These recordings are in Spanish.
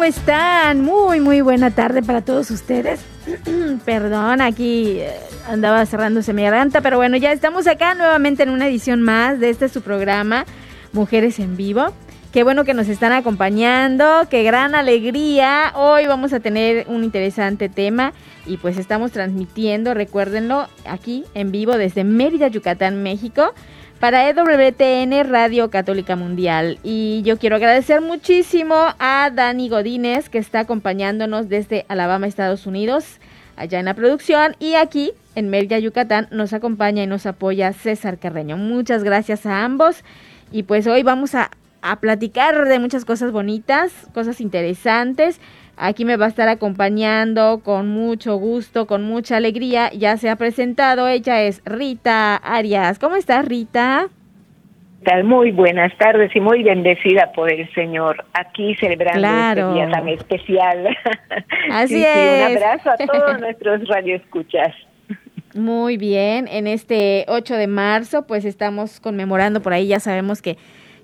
¿cómo están? Muy, muy buena tarde para todos ustedes. Perdón, aquí eh, andaba cerrándose mi garganta, pero bueno, ya estamos acá nuevamente en una edición más de este su programa, Mujeres en Vivo. Qué bueno que nos están acompañando, qué gran alegría. Hoy vamos a tener un interesante tema y pues estamos transmitiendo, recuérdenlo, aquí en vivo desde Mérida, Yucatán, México para EWTN Radio Católica Mundial. Y yo quiero agradecer muchísimo a Dani Godínez, que está acompañándonos desde Alabama, Estados Unidos, allá en la producción. Y aquí, en Mérida, Yucatán, nos acompaña y nos apoya César Carreño. Muchas gracias a ambos. Y pues hoy vamos a, a platicar de muchas cosas bonitas, cosas interesantes. Aquí me va a estar acompañando con mucho gusto, con mucha alegría. Ya se ha presentado, ella es Rita Arias. ¿Cómo estás, Rita? tal? Muy buenas tardes y muy bendecida por el Señor aquí celebrando Claro. este día tan especial. Así Sí, sí, es. un abrazo a todos nuestros radioescuchas. Muy bien, en este 8 de marzo pues estamos conmemorando por ahí, ya sabemos que,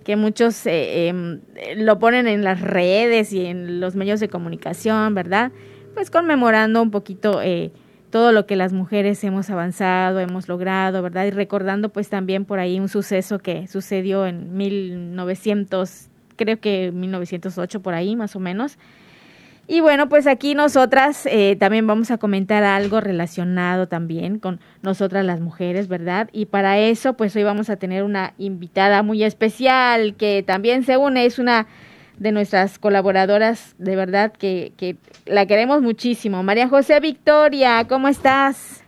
que muchos eh, em, lo ponen en las redes y en los medios de comunicación, ¿verdad? Pues conmemorando un poquito eh, todo lo que las mujeres hemos avanzado, hemos logrado, ¿verdad? Y recordando pues también por ahí un suceso que sucedió en 1900, creo que 1908 por ahí más o menos. Y bueno, pues aquí nosotras eh, también vamos a comentar algo relacionado también con nosotras las mujeres, ¿verdad? Y para eso, pues hoy vamos a tener una invitada muy especial que también se une, es una de nuestras colaboradoras, de verdad, que, que la queremos muchísimo. María José Victoria, ¿cómo estás?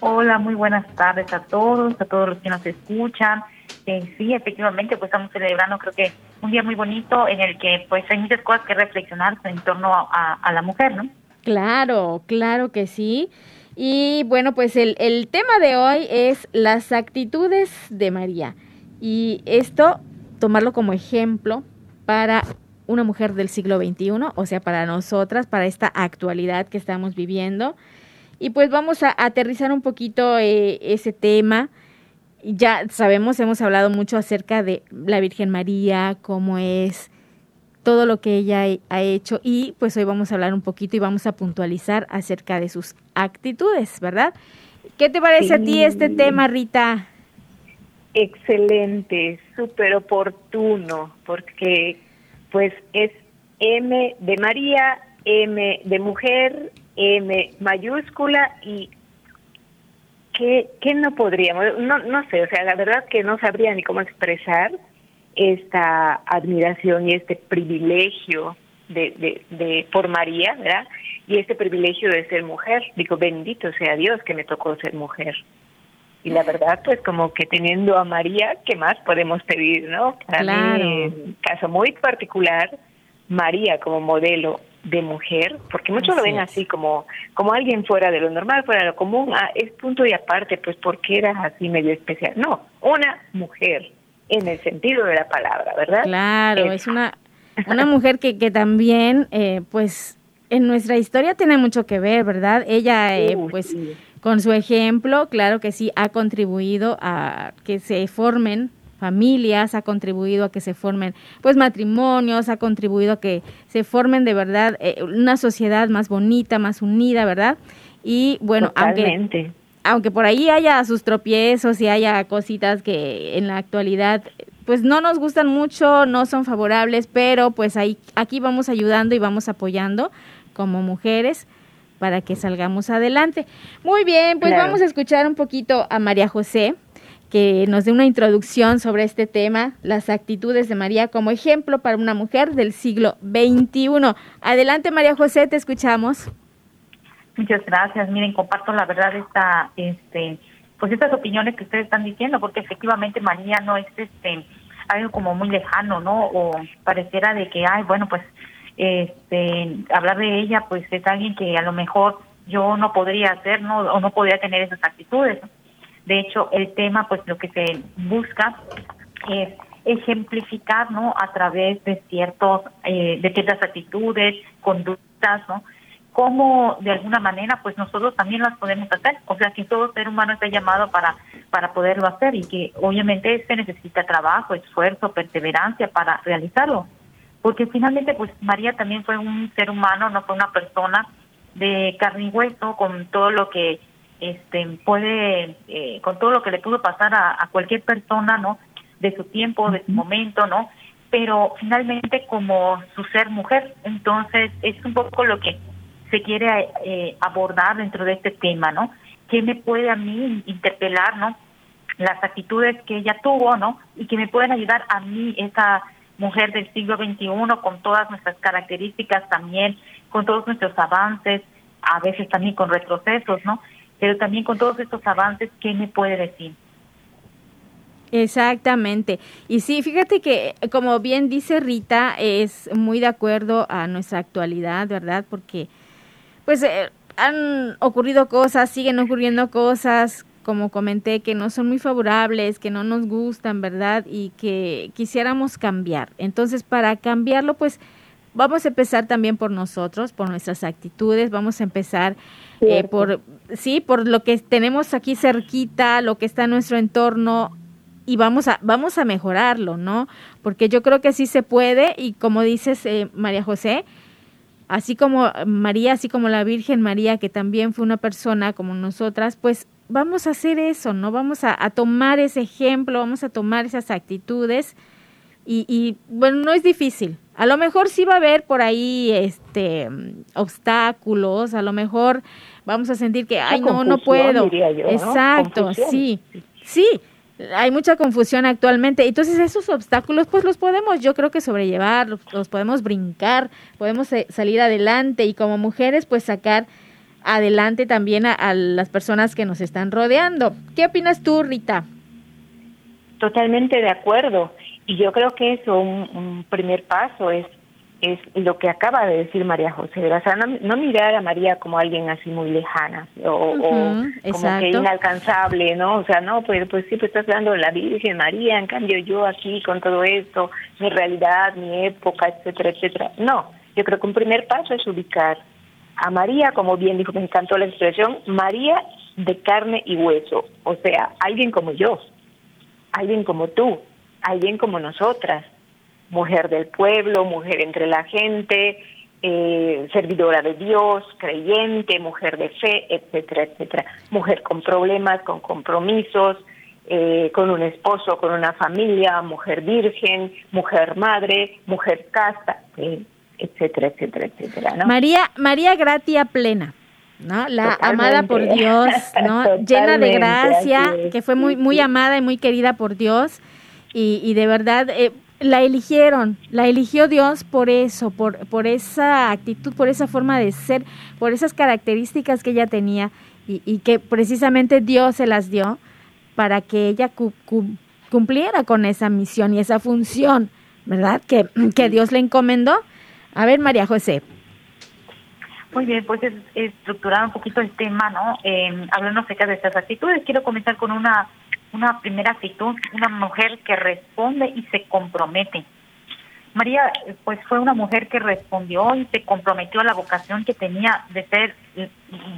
Hola, muy buenas tardes a todos, a todos los que nos escuchan. Eh, sí, efectivamente, pues estamos celebrando creo que un día muy bonito en el que pues hay muchas cosas que reflexionar en torno a la mujer, ¿no? Claro, claro que sí. Y bueno, pues el, el tema de hoy es las actitudes de María. Y esto, tomarlo como ejemplo para una mujer del siglo XXI, o sea, para nosotras, para esta actualidad que estamos viviendo. Y pues vamos a aterrizar un poquito eh, ese tema. Ya sabemos, hemos hablado mucho acerca de la Virgen María, cómo es, todo lo que ella ha hecho y pues hoy vamos a hablar un poquito y vamos a puntualizar acerca de sus actitudes, ¿verdad? ¿Qué te parece a ti este tema, Rita? Excelente, súper oportuno, porque pues es M de María, M de mujer, M mayúscula y ¿qué, qué no podríamos? No, no sé, o sea, la verdad que no sabría ni cómo expresar esta admiración y este privilegio de, de, de por María, ¿verdad? Y este privilegio de ser mujer. Digo, bendito sea Dios que me tocó ser mujer. Y la verdad, pues como que teniendo a María, ¿qué más podemos pedir, no? Para Claro. mí, en caso muy particular, María como modelo de mujer, porque muchos lo ven así como como alguien fuera de lo normal, fuera de lo común, ah, es punto y aparte, pues porque eras así medio especial. No, una mujer en el sentido de la palabra, ¿verdad? Claro, es una, una mujer que, que también, eh, pues, en nuestra historia tiene mucho que ver, ¿verdad? Ella, eh, pues, sí. con su ejemplo, claro que sí, ha contribuido a que se formen familias, ha contribuido a que se formen pues matrimonios, ha contribuido a que se formen de verdad eh, una sociedad más bonita, más unida, ¿verdad? Y bueno, aunque Totalmente. aunque por ahí haya sus tropiezos y haya cositas que en la actualidad pues no nos gustan mucho, no son favorables, pero pues ahí, aquí vamos ayudando y vamos apoyando como mujeres para que salgamos adelante. Muy bien, pues vamos a escuchar un poquito a María José, que nos dé una introducción sobre este tema, las actitudes de María como ejemplo para una mujer del siglo XXI. Adelante, María José, te escuchamos. Muchas gracias. Miren, comparto la verdad esta, este, pues estas opiniones que ustedes están diciendo, porque efectivamente María no es este algo como muy lejano, ¿no? O pareciera de que, ay, bueno, pues este, hablar de ella, pues es alguien que a lo mejor yo no podría hacer, ¿no? O no podría tener esas actitudes. De hecho, el tema, pues lo que se busca es ejemplificar, ¿no? A través de ciertos, eh, de ciertas actitudes, conductas, ¿no? cómo de alguna manera pues nosotros también las podemos hacer, o sea que todo ser humano está llamado para para poderlo hacer y que obviamente se necesita trabajo, esfuerzo, perseverancia para realizarlo, porque finalmente pues María también fue un ser humano, no fue una persona de carne y hueso con todo lo que este puede eh, con todo lo que le pudo pasar a, a cualquier persona, ¿no? De su tiempo, de su momento, ¿no? Pero finalmente como su ser mujer, entonces es un poco lo que se quiere eh, abordar dentro de este tema, ¿no? ¿Qué me puede a mí interpelar, ¿no? Las actitudes que ella tuvo, ¿no? Y que me pueden ayudar a mí, esa mujer del siglo XXI, con todas nuestras características también, con todos nuestros avances, a veces también con retrocesos, ¿no? Pero también con todos estos avances, ¿qué me puede decir? Exactamente. Y sí, fíjate que, como bien dice Rita, es muy de acuerdo a nuestra actualidad, ¿verdad? Porque pues eh, han ocurrido cosas, siguen ocurriendo cosas, como comenté, que no son muy favorables, que no nos gustan, ¿verdad? Y que quisiéramos cambiar. Entonces, para cambiarlo, pues vamos a empezar también por nosotros, por nuestras actitudes, vamos a empezar eh, por, sí, por lo que tenemos aquí cerquita, lo que está en nuestro entorno y vamos a, vamos a mejorarlo, ¿no? Porque yo creo que sí se puede y como dices, eh, María José, así como María, así como la Virgen María, que también fue una persona como nosotras, pues vamos a hacer eso, ¿no? Vamos a, tomar ese ejemplo, vamos a tomar esas actitudes y, bueno, no es difícil. A lo mejor sí va a haber por ahí este obstáculos, a lo mejor vamos a sentir que, ay, no, no puedo. Exacto, sí, sí hay mucha confusión actualmente. Entonces esos obstáculos pues los podemos yo creo que sobrellevar, los, podemos brincar, podemos eh, salir adelante y como mujeres pues sacar adelante también a, las personas que nos están rodeando. ¿Qué opinas tú, Rita? Totalmente de acuerdo. Y yo creo que eso, un primer paso es es lo que acaba de decir María José, o sea, no, mirar a María como alguien así muy lejana o, como que inalcanzable, ¿no? O sea, no, pues, pues sí, pues estás hablando de la Virgen María, en cambio yo aquí con todo esto, mi realidad, mi época, etcétera, etcétera. No, yo creo que un primer paso es ubicar a María, como bien dijo, me encantó la expresión, María de carne y hueso, o sea, alguien como yo, alguien como tú, alguien como nosotras, mujer del pueblo, mujer entre la gente, eh, servidora de Dios, creyente, mujer de fe, etcétera, etcétera. Mujer con problemas, con compromisos, eh, con un esposo, con una familia, mujer virgen, mujer madre, mujer casta, eh, etcétera, etcétera, etcétera. ¿no? María, María Gratia plena. ¿no? La amada por Dios, ¿no? Llena de gracia, que fue muy, muy amada y muy querida por Dios. Y, y de verdad, eh, la eligieron, la eligió Dios por eso, por, por esa actitud, por esa forma de ser, por esas características que ella tenía y, que precisamente Dios se las dio para que ella cumpliera con esa misión y esa función, ¿verdad? Que, que Dios le encomendó. A ver, María José. Muy bien, pues es, estructurar un poquito el tema, ¿no? Eh, hablando acerca de estas actitudes, quiero comenzar con una una primera actitud, una mujer que responde y se compromete. María, pues fue una mujer que respondió y se comprometió a la vocación que tenía de ser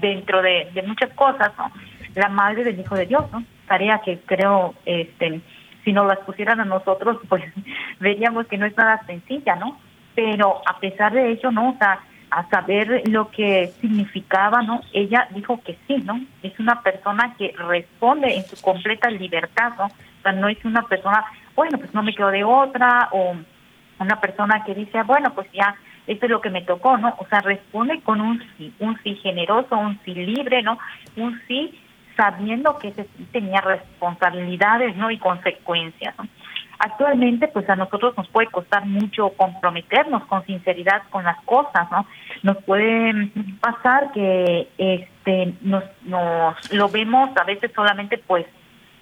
dentro de, muchas cosas, ¿no? La madre del Hijo de Dios, ¿no? Tarea que creo, este, si nos las pusieran a nosotros, pues veríamos que no es nada sencilla, ¿no? Pero a pesar de ello, ¿no? O sea, a saber lo que significaba, ¿no? Ella dijo que sí, ¿no? Es una persona que responde en su completa libertad, ¿no? O sea, no es una persona bueno, pues no me quedo de otra, o una persona que dice, bueno, pues ya, esto es lo que me tocó, ¿no? O sea, responde con un sí, un sí generoso, un sí libre, ¿no? Un sí sabiendo que ese sí tenía responsabilidades, ¿no? Y consecuencias, ¿no? Actualmente, pues a nosotros nos puede costar mucho comprometernos con sinceridad con las cosas, ¿no? Nos puede pasar que este nos, lo vemos a veces solamente pues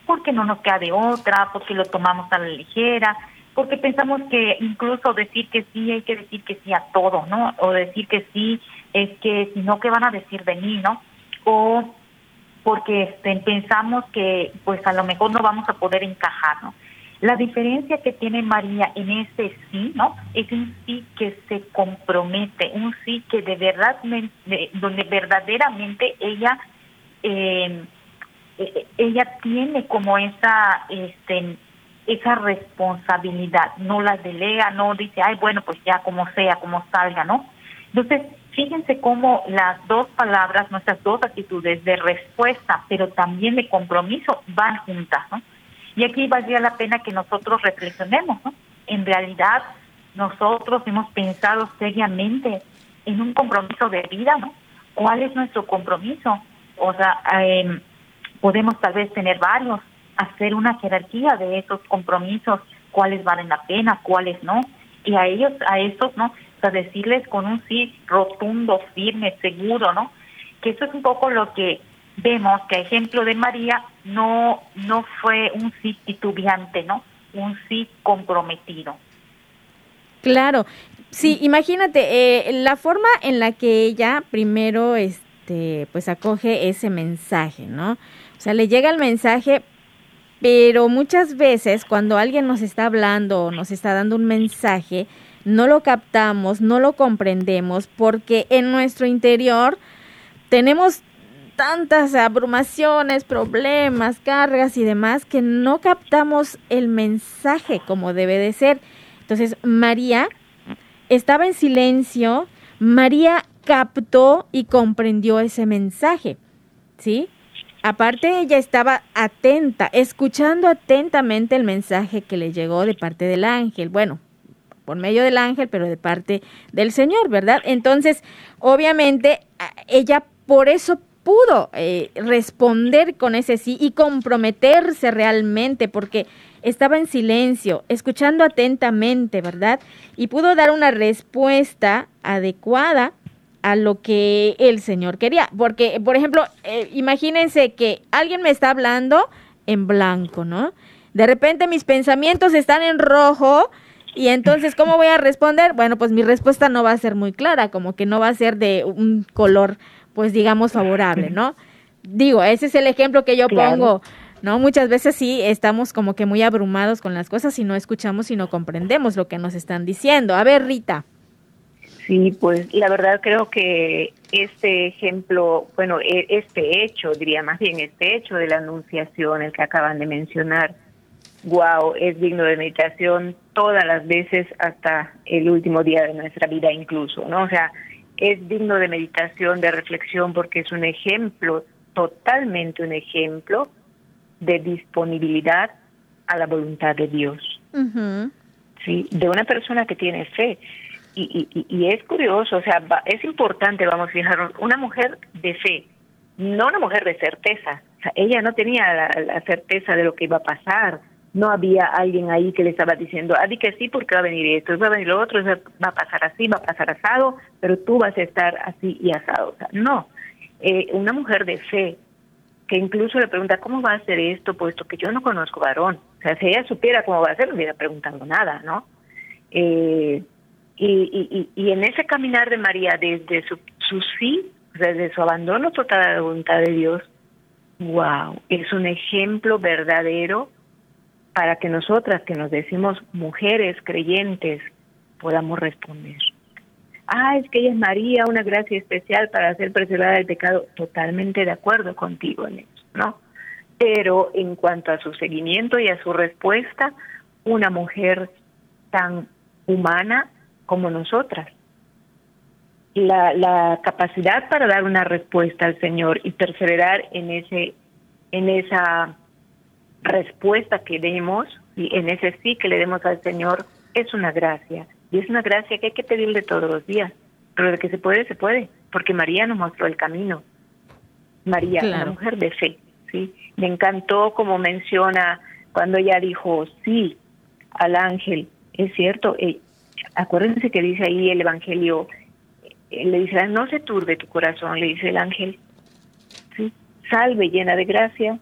porque no nos queda de otra, porque lo tomamos a la ligera, porque pensamos que incluso decir que sí hay que decir que sí a todo, ¿no? O decir que sí es que si no, ¿qué van a decir de mí, no? O porque este, pensamos que pues a lo mejor no vamos a poder encajar, ¿no? La diferencia que tiene María en ese sí, ¿no? Es un sí que se compromete, un sí que de verdad, donde verdaderamente ella, eh, ella tiene como esa, este, esa responsabilidad, no la delega, no dice, ay, bueno, pues ya como sea, como salga, ¿no? Entonces, fíjense cómo las dos palabras, nuestras dos actitudes de respuesta, pero también de compromiso, van juntas, ¿no? Y aquí valdría la pena que nosotros reflexionemos, ¿no? En realidad, nosotros hemos pensado seriamente en un compromiso de vida, ¿no? ¿Cuál es nuestro compromiso? O sea, em, podemos tal vez tener varios, hacer una jerarquía de esos compromisos, cuáles valen la pena, cuáles no, y a ellos, a esos, ¿no? O sea, decirles con un sí rotundo, firme, seguro, ¿no? Que eso es un poco lo que vemos que a ejemplo de María no, no fue un sí titubeante, ¿no? Un sí comprometido. Claro, sí, imagínate, eh, la forma en la que ella primero, este, pues acoge ese mensaje, ¿no? O sea, le llega el mensaje, pero muchas veces cuando alguien nos está hablando o nos está dando un mensaje, no lo captamos, no lo comprendemos, porque en nuestro interior tenemos tantas abrumaciones, problemas, cargas y demás que no captamos el mensaje como debe de ser. Entonces, María estaba en silencio, María captó y comprendió ese mensaje, ¿sí? Aparte, ella estaba atenta, escuchando atentamente el mensaje que le llegó de parte del ángel. Bueno, por medio del ángel, pero de parte del Señor, ¿verdad? Entonces, obviamente, ella por eso pudo eh, responder con ese sí y comprometerse realmente porque estaba en silencio, escuchando atentamente, ¿verdad? Y pudo dar una respuesta adecuada a lo que el Señor quería. Porque, por ejemplo, eh, imagínense que alguien me está hablando en blanco, ¿no? De repente mis pensamientos están en rojo y entonces, ¿cómo voy a responder? Bueno, pues mi respuesta no va a ser muy clara, como que no va a ser de un color pues digamos, favorable, ¿no? Digo, ese es el ejemplo que yo pongo, ¿no? Muchas veces sí estamos como que muy abrumados con las cosas y no escuchamos y no comprendemos lo que nos están diciendo. A ver, Rita. Sí, pues la verdad creo que este ejemplo, bueno, e, este hecho, diría más bien este hecho de la anunciación, el que acaban de mencionar, wow, es digno de meditación todas las veces hasta el último día de nuestra vida incluso, ¿no? O sea, es digno de meditación, de reflexión, porque es un ejemplo, totalmente un ejemplo de disponibilidad a la voluntad de Dios. ¿sí? De una persona que tiene fe. Y, y, y es curioso, o sea, es importante, vamos a fijar, una mujer de fe, no una mujer de certeza. O sea, ella no tenía la, la certeza de lo que iba a pasar, no había alguien ahí que le estaba diciendo, ah, di que sí porque va a venir esto, va a venir lo otro, va a pasar así, va a pasar asado, pero tú vas a estar así y asado. O sea, no, eh, una mujer de fe que incluso le pregunta, ¿cómo va a hacer esto? Puesto que yo no conozco varón. O sea, si ella supiera cómo va a hacer, no hubiera preguntando nada, ¿no? Eh, y, y, y, en ese caminar de María, desde su, su sí, desde su abandono total a la voluntad de Dios, wow, es un ejemplo verdadero para que nosotras que nos decimos mujeres creyentes podamos responder. Ah, es que ella es María, una gracia especial para ser preservada del pecado. Totalmente de acuerdo contigo en eso, ¿no? Pero en cuanto a su seguimiento y a su respuesta, una mujer tan humana como nosotras. La, la capacidad para dar una respuesta al Señor y perseverar en ese en esa respuesta que demos Y en ese sí que le demos al Señor es una gracia. Y es una gracia que hay que pedirle todos los días. Pero de que se puede, se puede. Porque María nos mostró el camino. María, una mujer de fe. ¿sí? Me encantó como menciona cuando ella dijo sí al ángel. Es cierto, eh, acuérdense que dice ahí el Evangelio, eh, le dice, no se turbe tu corazón, le dice el ángel. ¿sí? Salve llena de gracia.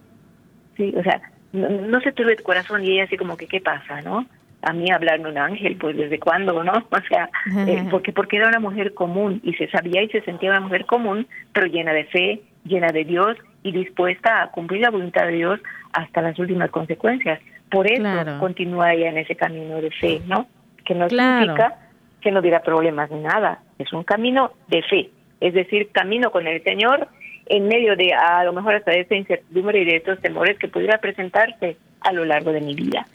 Sí, o sea, no, se turbe tu corazón y ella así como que, ¿qué pasa, no? A mí hablarme un ángel, pues desde cuándo, ¿no? O sea, eh, porque, porque era una mujer común y se sabía y se sentía una mujer común, pero llena de fe, llena de Dios y dispuesta a cumplir la voluntad de Dios hasta las últimas consecuencias. Por eso continúa ella en ese camino de fe, ¿no? Que no significa que no hubiera problemas ni nada. Es un camino de fe, es decir, camino con el Señor en medio de a lo mejor hasta de esta incertidumbre y de estos temores que pudiera presentarse a lo largo de mi vida.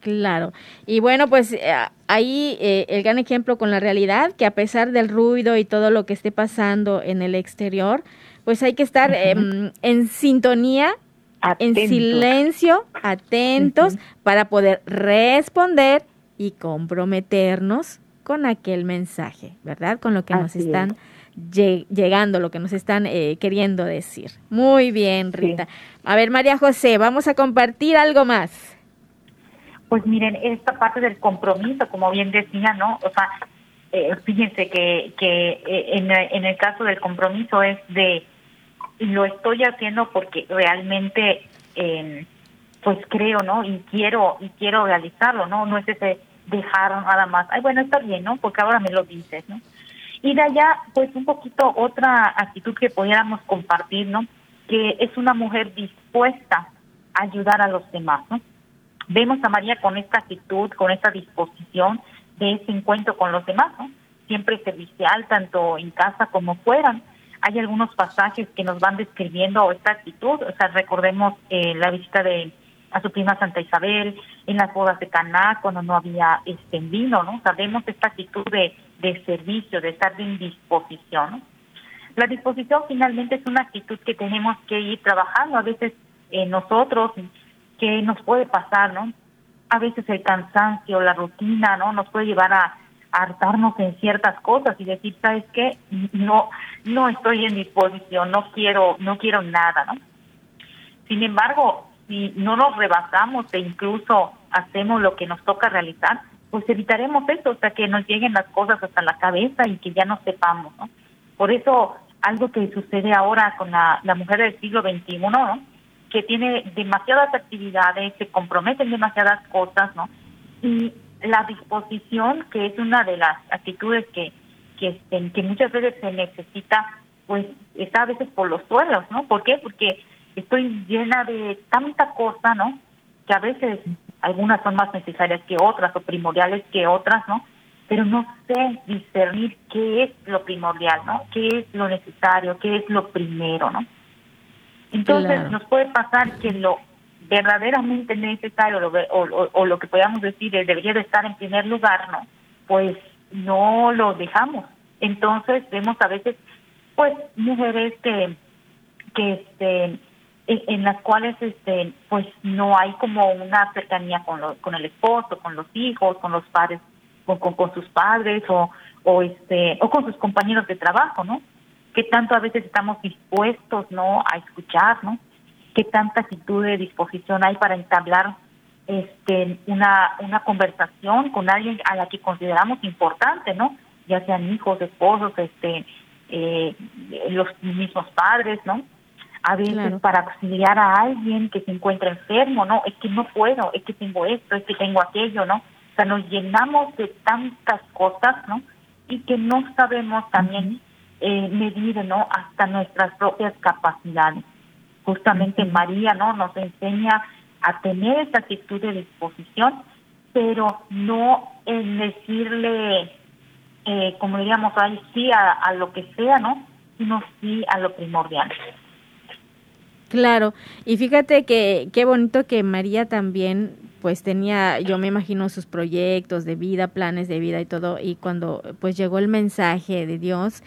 Claro. Y bueno, pues eh, ahí eh, el gran ejemplo con la realidad, que a pesar del ruido y todo lo que esté pasando en el exterior, pues hay que estar em, en sintonía, en silencio, atentos, para poder responder y comprometernos con aquel mensaje, ¿verdad? Con lo que nos están llegando, lo que nos están eh, queriendo decir. Muy bien, Rita. A ver, María José, vamos a compartir algo más. Pues miren, esta parte del compromiso, como bien decía, ¿no? O sea, eh, fíjense que, que eh, en, en el caso del compromiso es de lo estoy haciendo porque realmente eh, pues creo no y quiero y quiero realizarlo no no es ese dejar nada más ay bueno está bien no porque ahora me lo dices no y de allá pues un poquito otra actitud que pudiéramos compartir no que es una mujer dispuesta a ayudar a los demás no vemos a María con esta actitud con esta disposición de ese encuentro con los demás no siempre servicial tanto en casa como fuera. Hay algunos pasajes que nos van describiendo esta actitud, o sea, recordemos eh, la visita de a su prima Santa Isabel, en las bodas de Caná, cuando no había este vino, ¿no? Sabemos esta actitud de, de servicio, de estar en disposición, La disposición finalmente es una actitud que tenemos que ir trabajando, a veces eh, nosotros, que nos puede pasar, ¿no? A veces el cansancio, la rutina, ¿no? Nos puede llevar a, hartarnos en ciertas cosas y decir, ¿sabes qué? No, no estoy en disposición, no quiero, no quiero nada, ¿no? Sin embargo, si no nos rebasamos e incluso hacemos lo que nos toca realizar, pues evitaremos eso, sea, que nos lleguen las cosas hasta la cabeza y que ya no sepamos, ¿no? Por eso, algo que sucede ahora con la, la mujer del siglo XXI, ¿no? Que tiene demasiadas actividades, se comprometen demasiadas cosas, ¿no? Y la disposición, que es una de las actitudes que, que, este, que muchas veces se necesita, pues está a veces por los suelos, ¿no? ¿Por qué? Porque estoy llena de tanta cosa, ¿no? Que a veces algunas son más necesarias que otras o primordiales que otras, ¿no? Pero no sé discernir qué es lo primordial, ¿no? ¿Qué es lo necesario? ¿Qué es lo primero, ¿no? Entonces nos puede pasar que lo verdaderamente necesario o, o, lo que podamos decir debería de estar en primer lugar, ¿no? Pues no lo dejamos. Entonces vemos a veces, pues, mujeres que, que este, en, las cuales este pues no hay como una cercanía con con el esposo con los hijos con los padres con, con, sus padres o este o con sus compañeros de trabajo no que tanto a veces estamos dispuestos no a escuchar no qué tanta actitud de disposición hay para entablar este una una conversación con alguien a la que consideramos importante, ¿no? Ya sean hijos, esposos, este eh, los mismos padres, ¿no? A veces para auxiliar a alguien que se encuentra enfermo, ¿no? Es que no puedo, es que tengo esto, es que tengo aquello, ¿no? O sea, nos llenamos de tantas cosas, ¿no? Y que no sabemos también eh, medir, ¿no? Hasta nuestras propias capacidades justamente María no nos enseña a tener esa actitud de disposición, pero no en decirle, eh, como diríamos, ahí sí a, lo que sea, ¿no? Sino sí a lo primordial. Claro, y fíjate que qué bonito que María también pues tenía, yo me imagino sus proyectos de vida, planes de vida y todo, y cuando pues llegó el mensaje de Dios,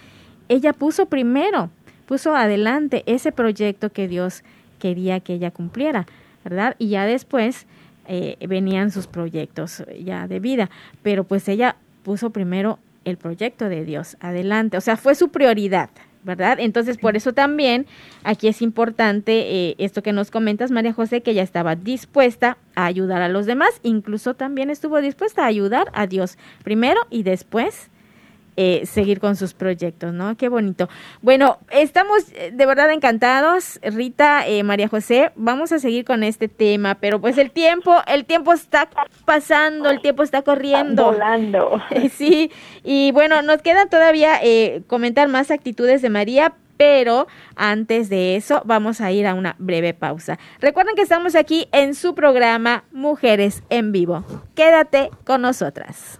ella puso primero puso adelante ese proyecto que Dios quería que ella cumpliera, ¿verdad? Y ya después, eh, venían sus proyectos ya de vida, pero pues ella puso primero el proyecto de Dios adelante, o sea, fue su prioridad, ¿verdad? Entonces, por eso también aquí es importante eh, esto que nos comentas, María José, que ella estaba dispuesta a ayudar a los demás, incluso también estuvo dispuesta a ayudar a Dios primero y después eh, seguir con sus proyectos, ¿no? Qué bonito. Bueno, estamos eh, de verdad encantados, Rita, eh, María José, vamos a seguir con este tema, pero pues el tiempo, el tiempo está pasando, el tiempo está corriendo. Volando. sí, y bueno, nos queda todavía comentar más actitudes de María, pero antes de eso vamos a ir a una breve pausa. Recuerden que estamos aquí en su programa Mujeres en Vivo. Quédate con nosotras.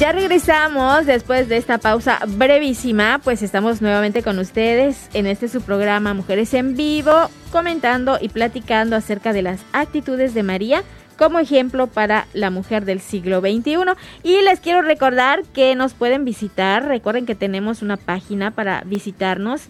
Ya regresamos después de esta pausa brevísima, pues estamos nuevamente con ustedes en este su programa Mujeres en Vivo, comentando y platicando acerca de las actitudes de María como ejemplo para la mujer del siglo XXI. Y les quiero recordar que nos pueden visitar, recuerden que tenemos una página para visitarnos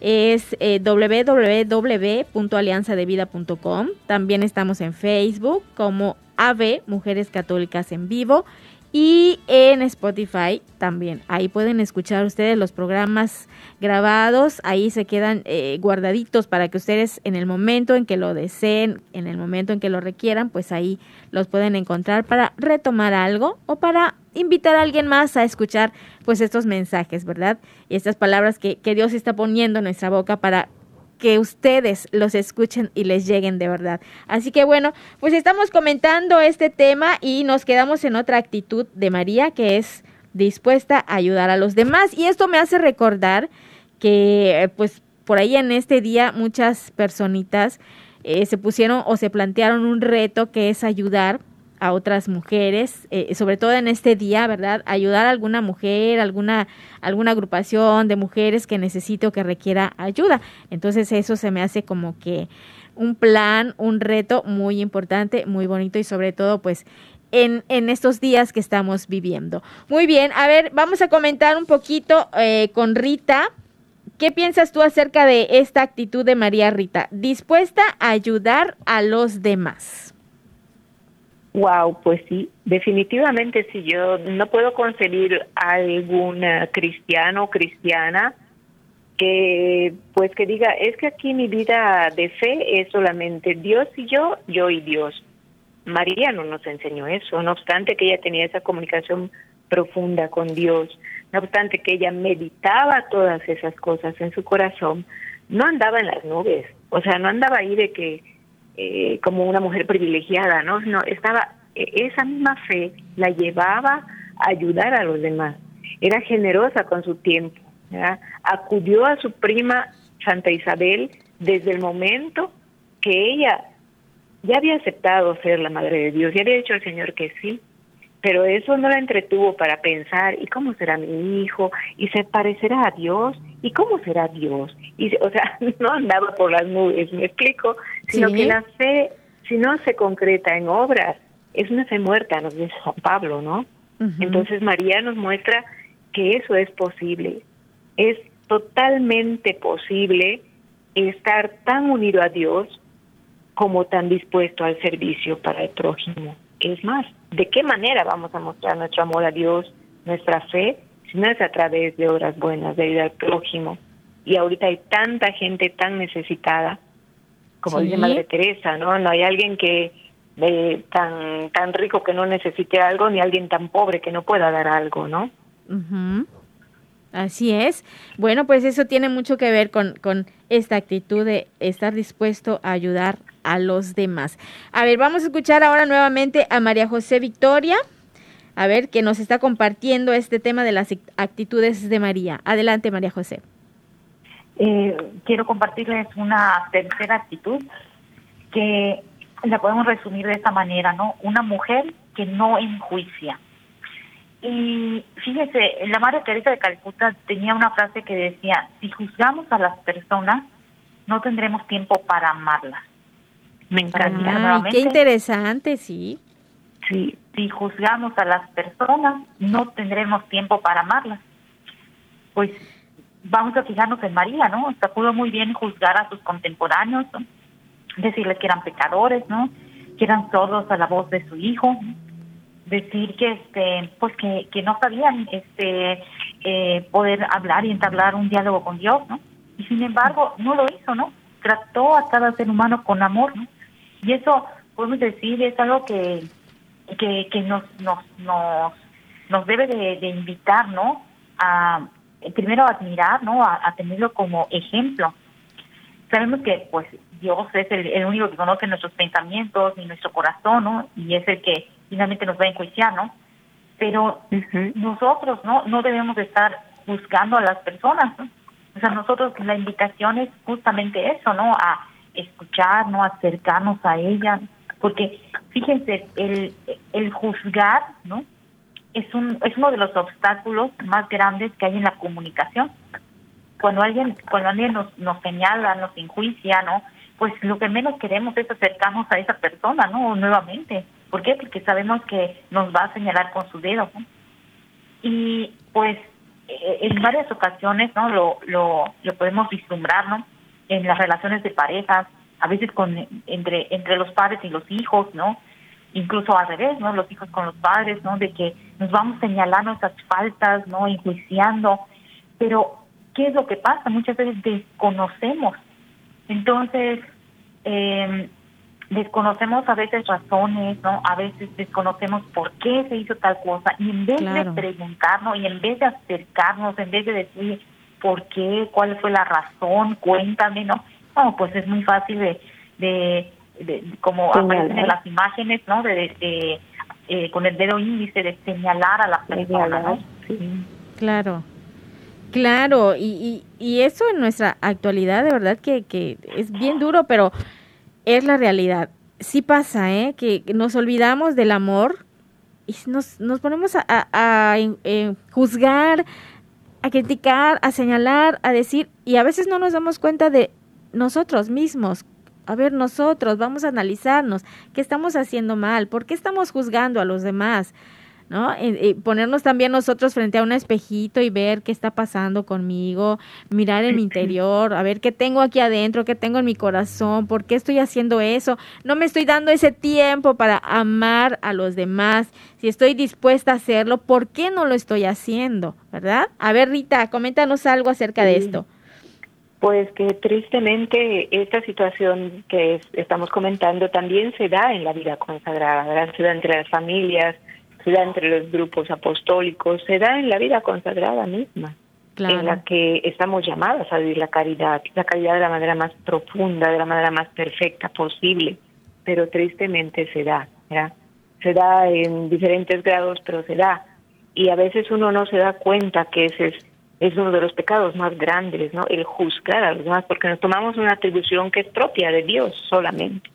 es eh, www.alianzadevida.com. También estamos en Facebook como AV Mujeres Católicas en Vivo y en Spotify también. Ahí pueden escuchar ustedes los programas grabados. Ahí se quedan eh, guardaditos para que ustedes en el momento en que lo deseen, en el momento en que lo requieran, pues ahí los pueden encontrar para retomar algo o para invitar a alguien más a escuchar pues estos mensajes, ¿verdad? Y estas palabras que, que Dios está poniendo en nuestra boca para que ustedes los escuchen y les lleguen de verdad. Así que bueno, pues estamos comentando este tema y nos quedamos en otra actitud de María que es dispuesta a ayudar a los demás. Y esto me hace recordar que pues por ahí en este día muchas personitas eh, se pusieron o se plantearon un reto que es ayudar a otras mujeres, eh, sobre todo en este día, ¿verdad? Ayudar a alguna mujer, alguna, alguna agrupación de mujeres que necesite o que requiera ayuda. Entonces eso se me hace como que un plan, un reto muy importante, muy bonito y sobre todo pues en, en estos días que estamos viviendo. Muy bien, a ver, vamos a comentar un poquito eh, con Rita. ¿Qué piensas tú acerca de esta actitud de María Rita? Dispuesta a ayudar a los demás. Wow, pues sí, definitivamente si yo no puedo conseguir algún cristiano o cristiana que pues que diga, es que aquí mi vida de fe es solamente Dios y yo, yo y Dios. María no nos enseñó eso, no obstante que ella tenía esa comunicación profunda con Dios, no obstante que ella meditaba todas esas cosas en su corazón, no andaba en las nubes, o sea, no andaba ahí de que eh, como una mujer privilegiada, ¿no? No, estaba, e, esa misma fe la llevaba a ayudar a los demás. Era generosa con su tiempo. Acudió a su prima Santa Isabel desde el momento que ella ya había aceptado ser la Madre de Dios, ya había dicho al Señor que sí. Pero eso no la entretuvo para pensar, ¿y cómo será mi hijo? ¿Y se parecerá a Dios? ¿Y cómo será Dios? Y, o sea, no andaba por las nubes, me explico, sino que la fe, si no se concreta en obras, es una fe muerta, nos dice Juan Pablo, ¿no? Entonces María nos muestra que eso es posible. Es totalmente posible estar tan unido a Dios como tan dispuesto al servicio para el prójimo. Es más, ¿de qué manera vamos a mostrar nuestro amor a Dios, nuestra fe, si no es a través de obras buenas, de ayudar al prójimo? Y ahorita hay tanta gente tan necesitada, como dice Madre Teresa, ¿no? No hay alguien que eh, tan tan rico que no necesite algo, ni alguien tan pobre que no pueda dar algo, ¿no? Así es. Bueno, pues eso tiene mucho que ver con, con esta actitud de estar dispuesto a ayudar a los demás. A ver, vamos a escuchar ahora nuevamente a María José Victoria, a ver, que nos está compartiendo este tema de las actitudes de María. Adelante, María José. Eh, quiero compartirles una tercera actitud que la podemos resumir de esta manera, ¿no? Una mujer que no enjuicia. Y fíjese, la Madre Teresa de Calcuta tenía una frase que decía, si juzgamos a las personas, no tendremos tiempo para amarlas. Me encanta. qué interesante, sí. Sí, si juzgamos a las personas, no tendremos tiempo para amarlas. Pues vamos a fijarnos en María, ¿no? Se pudo muy bien juzgar a sus contemporáneos, decirles que eran pecadores, ¿no? Que eran sordos a la voz de su hijo, decir que este pues que, que no sabían este eh, poder hablar y entablar un diálogo con Dios no y sin embargo no lo hizo no trató a cada ser humano con amor no y eso podemos decir es algo que que, que nos nos nos nos debe de, invitar no a primero a admirar no a, tenerlo como ejemplo. Sabemos que pues Dios es el, el único que conoce nuestros pensamientos y nuestro corazón no y es el que finalmente nos va a enjuiciar, ¿no? Pero nosotros, ¿no? No debemos estar juzgando a las personas, ¿no? O sea, nosotros la invitación es justamente eso, ¿no? A escuchar, ¿no? Acercarnos a ella, porque fíjense, el, el juzgar, ¿no? Es, un, es uno de los obstáculos más grandes que hay en la comunicación. Cuando alguien, cuando alguien nos, nos señala, nos enjuicia, ¿no? Pues lo que menos queremos es acercarnos a esa persona, ¿no? Nuevamente. ¿Por qué? Porque sabemos que nos va a señalar con su dedo. Y pues eh, en varias ocasiones no lo, lo, lo podemos vislumbrar ¿no? en las relaciones de parejas, a veces con entre entre los padres y los hijos, ¿no? Incluso al revés, ¿no? Los hijos con los padres, ¿no? De que nos vamos señalando esas faltas, ¿no? Enjuiciando. Pero, ¿qué es lo que pasa? Muchas veces desconocemos. Entonces, eh, desconocemos a veces razones, ¿no? A veces desconocemos por qué se hizo tal cosa y en vez de preguntarnos y en vez de acercarnos, en vez de decir por qué, cuál fue la razón, cuéntame, ¿no? No, pues es muy fácil de, de, como aparecen en las imágenes, ¿no? De, de, eh, con el dedo índice de señalar a la persona, ¿no? Claro. Claro, y, y, y eso en nuestra actualidad de verdad que, que es bien duro, pero es la realidad. Sí pasa, ¿eh? Que nos olvidamos del amor y nos, nos ponemos a, a, juzgar, a criticar, a señalar, a decir, y a veces no nos damos cuenta de nosotros mismos. A ver, nosotros vamos a analizarnos qué estamos haciendo mal, por qué estamos juzgando a los demás. ¿No? Y, ponernos también nosotros frente a un espejito y ver qué está pasando conmigo, mirar en mi interior, a ver qué tengo aquí adentro, qué tengo en mi corazón, por qué estoy haciendo eso, no me estoy dando ese tiempo para amar a los demás, si estoy dispuesta a hacerlo, ¿por qué no lo estoy haciendo? ¿Verdad? A ver, Rita, coméntanos algo acerca de esto. Pues que tristemente esta situación que estamos comentando también se da en la vida consagrada, se da entre las familias, se da entre los grupos apostólicos, se da en la vida consagrada misma, en la que estamos llamadas a vivir la caridad, la caridad de la manera más profunda, de la manera más perfecta posible, pero tristemente se da, ¿verdad? Se da en diferentes grados, pero se da. Y a veces uno no se da cuenta que ese es, es uno de los pecados más grandes, ¿no? El juzgar a los demás, porque nos tomamos una atribución que es propia de Dios solamente,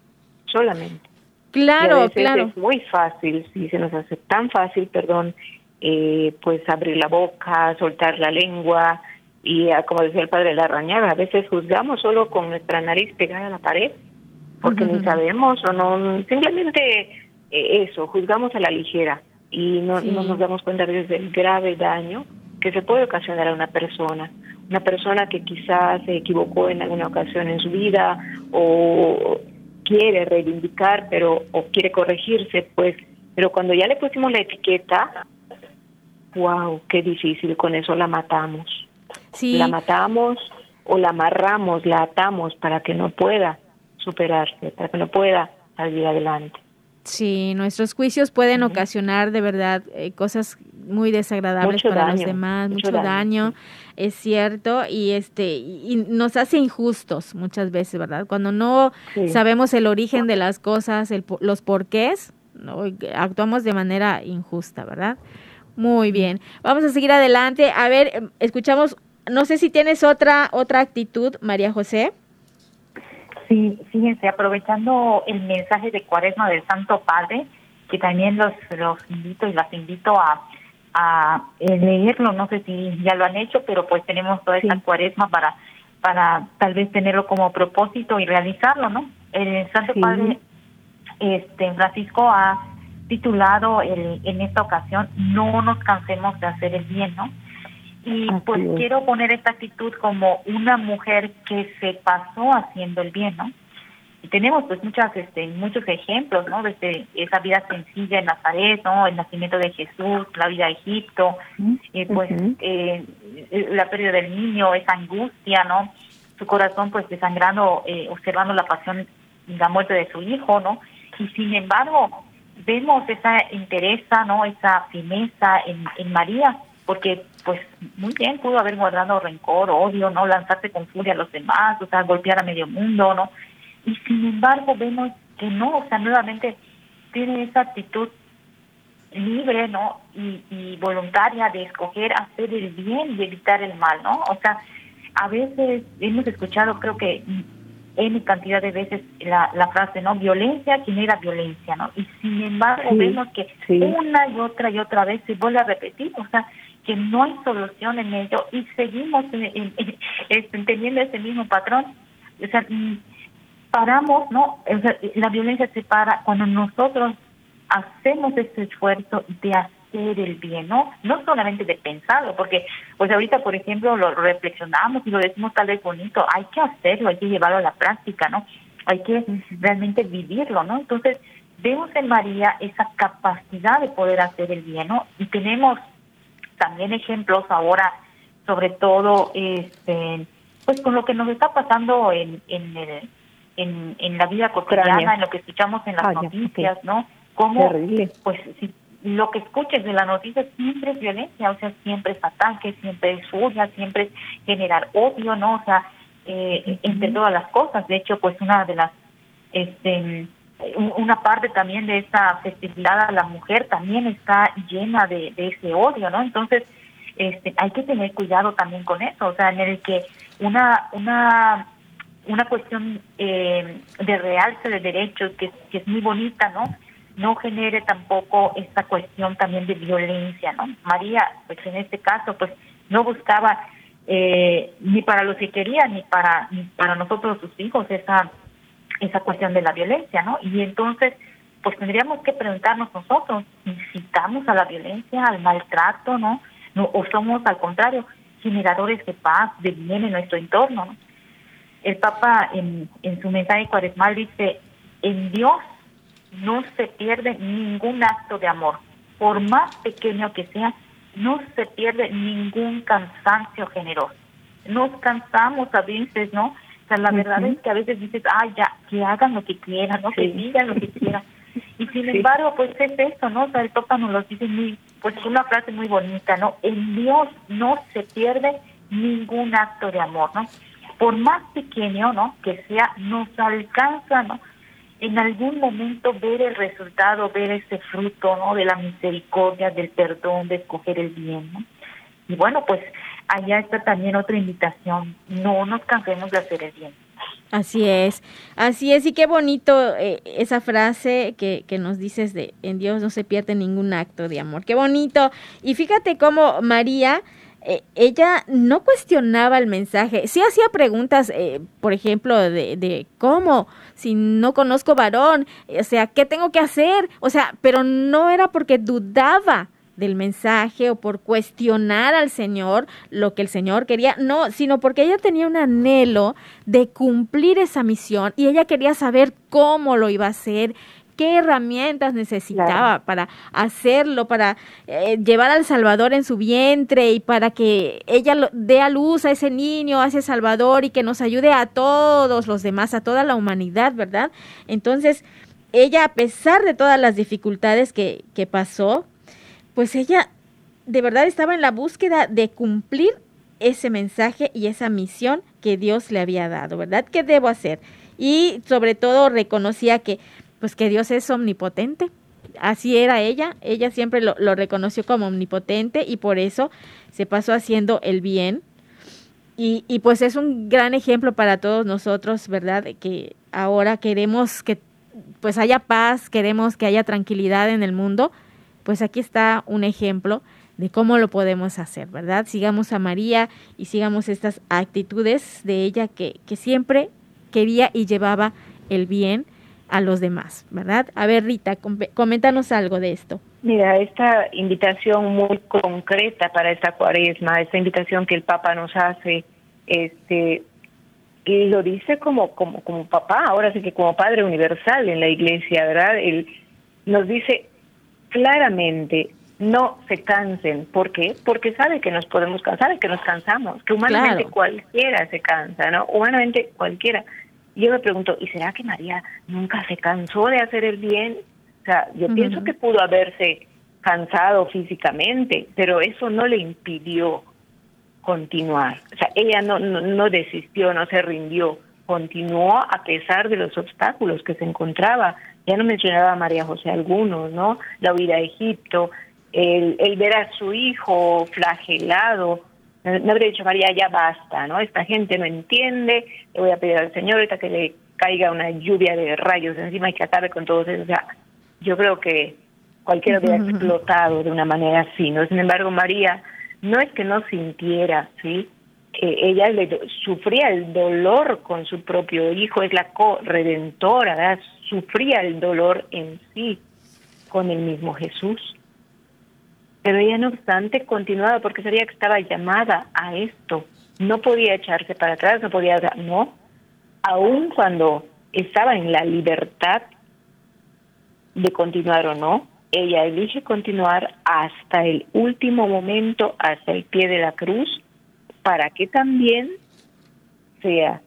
solamente. Claro, claro. Es muy fácil, si se nos hace tan fácil, perdón, eh, pues abrir la boca, soltar la lengua y ah, como decía el padre la rañada, a veces juzgamos solo con nuestra nariz pegada a la pared porque ni sabemos o no, simplemente eh, eso, juzgamos a la ligera y no, no nos damos cuenta del grave daño que se puede ocasionar a una persona. Una persona que quizás se equivocó en alguna ocasión en su vida o quiere reivindicar, pero o quiere corregirse, pues, pero cuando ya le pusimos la etiqueta, wow, qué difícil, con eso la matamos. Sí. La matamos o la amarramos, la atamos para que no pueda superarse, para que no pueda salir adelante. Sí, nuestros juicios pueden ocasionar de verdad eh, cosas muy desagradables para los demás, mucho, daño, es cierto, y este y nos hace injustos muchas veces, ¿verdad? Cuando no sabemos el origen de las cosas, el, los porqués, ¿no? actuamos de manera injusta, ¿verdad? Muy bien. Vamos a seguir adelante. A ver, em, escuchamos, no sé si tienes otra otra actitud, María José. Sí, fíjense, aprovechando el mensaje de Cuaresma del Santo Padre, que también los, los invito y las invito a, a leerlo, no sé si ya lo han hecho, pero pues tenemos toda esta Cuaresma para para tal vez tenerlo como propósito y realizarlo, ¿no? El Santo Padre este Francisco ha titulado el, en esta ocasión No nos cansemos de hacer el bien, ¿no? Y pues quiero poner esta actitud como una mujer que se pasó haciendo el bien, ¿no? Y tenemos pues muchas, este, muchos ejemplos, ¿no? Desde esa vida sencilla en Nazaret, ¿no? El nacimiento de Jesús, la vida de Egipto, y pues eh, la pérdida del niño, esa angustia, ¿no? Su corazón pues desangrando, eh, observando la pasión y la muerte de su hijo, ¿no? Y sin embargo, vemos esa interesa, ¿no? Esa firmeza en, en María, porque pues muy bien pudo haber guardado rencor, odio, no lanzarse con furia a los demás, o sea, golpear a medio mundo, ¿no? Y sin embargo vemos que no, o sea, nuevamente tiene esa actitud libre, ¿no? Y, y voluntaria de escoger hacer el bien y evitar el mal, ¿no? O sea, a veces hemos escuchado, creo que en cantidad de veces la, la frase, ¿no? Violencia genera violencia, ¿no? Y sin embargo vemos que una y otra y otra vez se vuelve a repetir, o sea, que no hay solución en ello y seguimos en, teniendo ese mismo patrón. O sea, mm, paramos, ¿no? O sea, la violencia se para cuando nosotros hacemos ese esfuerzo de hacer el bien, ¿no? No solamente de pensarlo, porque pues ahorita, por ejemplo, lo reflexionamos y lo decimos tal vez bonito, hay que hacerlo, hay que llevarlo a la práctica, ¿no? Hay que realmente vivirlo, ¿no? Entonces, vemos en María esa capacidad de poder hacer el bien, ¿no? Y tenemos también ejemplos ahora, sobre todo, este, pues con lo que nos está pasando en, en, el, en, en la vida cotidiana, en lo que escuchamos en las ah, noticias, ¿no? Como, pues, si lo que escuches de la noticia siempre es violencia, o sea, siempre es ataque, siempre es furia, siempre es generar odio, ¿no? O sea, eh, entre todas las cosas. De hecho, pues una de las, este, una parte también de esta festividad a la mujer también está llena de, ese odio, ¿no? Entonces, este, hay que tener cuidado también con eso, o sea, en el que una una una cuestión eh, de realce de derechos que, es muy bonita, ¿no? No genere tampoco esta cuestión también de violencia, ¿no? María, pues en este caso, pues no buscaba eh, ni para los que quería ni para ni para nosotros sus hijos esa esa cuestión de la violencia, ¿no? Y entonces, pues tendríamos que preguntarnos nosotros, ¿incitamos a la violencia, al maltrato, ¿no? no o somos, al contrario, generadores de paz, de bien en nuestro entorno, ¿no? El Papa en, en su mensaje cuaresmal dice, en Dios no se pierde ningún acto de amor, por más pequeño que sea, no se pierde ningún cansancio generoso. Nos cansamos a veces, ¿no? Sea, la verdad es que a veces dices, ay, ya, que hagan lo que quieran, ¿no? Que digan lo que quieran. Y sin embargo, pues es eso, ¿no? O sea, el Papa nos lo dice muy, pues una frase muy bonita, ¿no? En Dios no se pierde ningún acto de amor, ¿no? Por más pequeño, ¿no? Que sea, nos alcanza, ¿no? En algún momento ver el resultado, ver ese fruto, ¿no? De la misericordia, del perdón, de escoger el bien, ¿no? Y bueno, pues allá está también otra invitación, no nos cansemos de hacer el bien. Así es, así es, y qué bonito eh, esa frase que, que, nos dices de en Dios no se pierde ningún acto de amor, qué bonito. Y fíjate cómo María, eh, ella no cuestionaba el mensaje, sí hacía preguntas, eh, por ejemplo, de, de, cómo, si no conozco varón, o sea, ¿qué tengo que hacer? O sea, pero no era porque dudaba del mensaje o por cuestionar al Señor lo que el Señor quería, no, sino porque ella tenía un anhelo de cumplir esa misión y ella quería saber cómo lo iba a hacer, qué herramientas necesitaba para hacerlo, para eh, llevar al Salvador en su vientre y para que ella lo, dé a luz a ese niño, a ese Salvador y que nos ayude a todos los demás, a toda la humanidad, ¿verdad? Entonces, ella, a pesar de todas las dificultades que, que pasó, pues ella de verdad estaba en la búsqueda de cumplir ese mensaje y esa misión que Dios le había dado, ¿verdad? ¿Qué debo hacer? Y sobre todo reconocía que, pues que Dios es omnipotente. Así era ella, ella siempre lo, lo reconoció como omnipotente y por eso se pasó haciendo el bien. Y, y pues es un gran ejemplo para todos nosotros, ¿verdad? Que ahora queremos que pues haya paz, queremos que haya tranquilidad en el mundo, pues aquí está un ejemplo de cómo lo podemos hacer, ¿verdad? Sigamos a María y sigamos estas actitudes de ella que, que siempre quería y llevaba el bien a los demás, ¿verdad? A ver, Rita, coméntanos algo de esto. Mira, esta invitación muy concreta para esta cuaresma, esta invitación que el Papa nos hace, este, y lo dice como, como, como papá, ahora sí que como Padre Universal en la Iglesia, ¿verdad? Él nos dice, claramente no se cansen. ¿Por qué? Porque sabe que nos podemos cansar, que nos cansamos, que humanamente cualquiera se cansa, ¿no? Humanamente cualquiera. Yo me pregunto, ¿y será que María nunca se cansó de hacer el bien? O sea, yo pienso que pudo haberse cansado físicamente, pero eso no le impidió continuar. O sea, ella no, no, no desistió, no se rindió, continuó a pesar de los obstáculos que se encontraba ya no mencionaba a María José algunos, ¿no? La huida a Egipto, el, el ver a su hijo flagelado, no habría dicho María, ya basta, ¿no? Esta gente no entiende, le voy a pedir al Señor ahorita que le caiga una lluvia de rayos encima y que acabe con todos eso. O sea, yo creo que cualquiera hubiera explotado de una manera así, ¿no? Sin embargo, María no es que no sintiera, ¿sí? Ella le, sufría el dolor con su propio hijo, es la co-redentora, ¿verdad? sufría el dolor en sí con el mismo Jesús. Pero ella no obstante continuaba porque sabía que estaba llamada a esto. No podía echarse para atrás, no podía, no. Aun cuando estaba en la libertad de continuar o no, ella elige continuar hasta el último momento, hasta el pie de la cruz, para que también sea,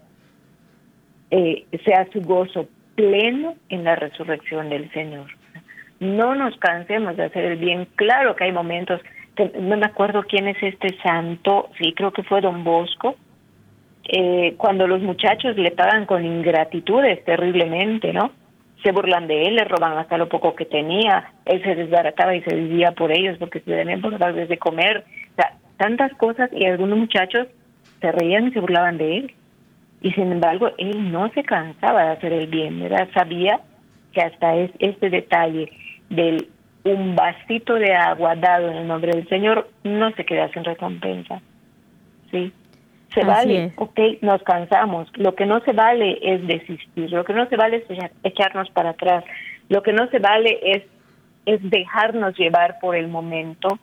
eh, sea su gozo pleno en la resurrección del Señor. No nos cansemos de hacer el bien. Claro que hay momentos, no me acuerdo quién es este santo, sí, creo que fue don Bosco, eh, cuando los muchachos le pagan con ingratitudes terriblemente, ¿no? Se burlan de él, le roban hasta lo poco que tenía, él se desbarataba y se vivía por ellos porque se tenían por vez de comer, o sea, tantas cosas y algunos muchachos se reían y se burlaban de él. Y sin embargo, él no se cansaba de hacer el bien, ¿verdad? Sabía que hasta es, este detalle del un vasito de agua dado en el nombre del Señor no se queda sin recompensa. ¿Sí? Se vale, ok, nos cansamos. Lo que no se vale es desistir, lo que no se vale es echarnos para atrás, lo que no se vale es, es dejarnos llevar por el momento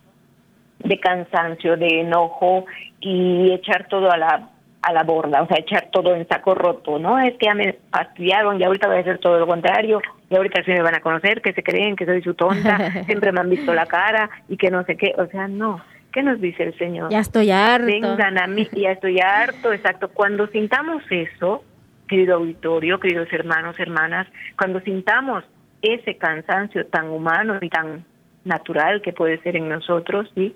de cansancio, de enojo y echar todo a la a la borda, o sea, echar todo en saco roto, ¿no? Es que ya me fastidiaron y ahorita voy a hacer todo lo contrario y ahorita sí me van a conocer, que se creen que soy su tonta, siempre me han visto la cara y que no sé qué, o sea, no. ¿Qué nos dice el Señor? Ya estoy harto. Vengan a mí, ya estoy harto, exacto. Cuando sintamos eso, querido auditorio, queridos hermanos, hermanas, cuando sintamos ese cansancio tan humano y tan natural que puede ser en nosotros, ¿sí?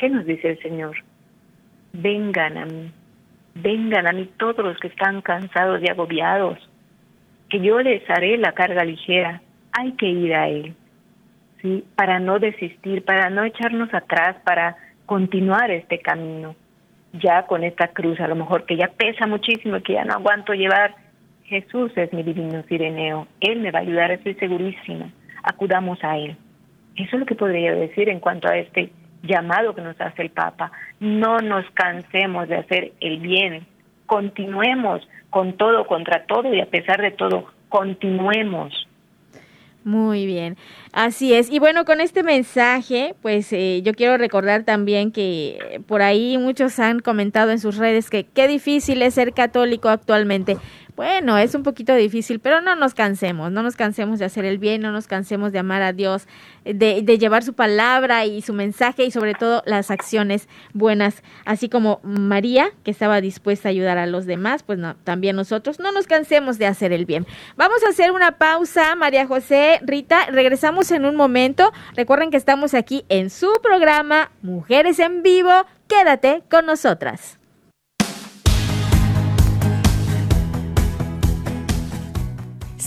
¿Qué nos dice el Señor? Vengan a mí vengan a mí todos los que están cansados y agobiados, que yo les haré la carga ligera. Hay que ir a Él, ¿sí? Para no desistir, para no echarnos atrás, para continuar este camino. Ya con esta cruz, a lo mejor que ya pesa muchísimo y que ya no aguanto llevar, Jesús es mi divino sireneo, Él me va a ayudar, estoy segurísima, acudamos a Él. Eso es lo que podría decir en cuanto a este llamado que nos hace el Papa. No nos cansemos de hacer el bien, continuemos con todo, contra todo y a pesar de todo, continuemos. Muy bien, así es. Y bueno, con este mensaje, pues eh, yo quiero recordar también que por ahí muchos han comentado en sus redes que qué difícil es ser católico actualmente. Bueno, es un poquito difícil, pero no nos cansemos, no nos cansemos de hacer el bien, no nos cansemos de amar a Dios, de, de, llevar su palabra y su mensaje y sobre todo las acciones buenas, así como María, que estaba dispuesta a ayudar a los demás, pues no, también nosotros no nos cansemos de hacer el bien. Vamos a hacer una pausa, María José, Rita, regresamos en un momento. Recuerden que estamos aquí en su programa Mujeres en Vivo. Quédate con nosotras.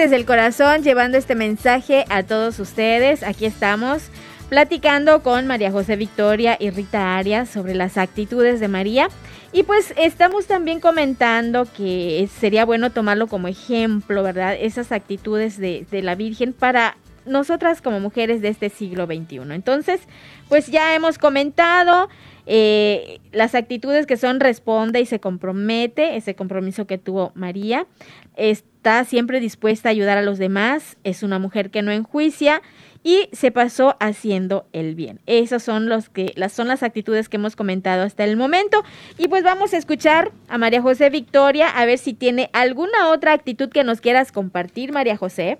Desde el corazón llevando este mensaje a todos ustedes, aquí estamos platicando con María José Victoria y Rita Arias sobre las actitudes de María. Y pues estamos también comentando que sería bueno tomarlo como ejemplo, ¿verdad? Esas actitudes de, de la Virgen para nosotras como mujeres de este siglo XXI. Entonces, pues ya hemos comentado eh, las actitudes que son responde y se compromete, ese compromiso que tuvo María, está siempre dispuesta a ayudar a los demás, es una mujer que no enjuicia y se pasó haciendo el bien. Esas son los que las son las actitudes que hemos comentado hasta el momento y pues vamos a escuchar a María José Victoria a ver si tiene alguna otra actitud que nos quieras compartir, María José.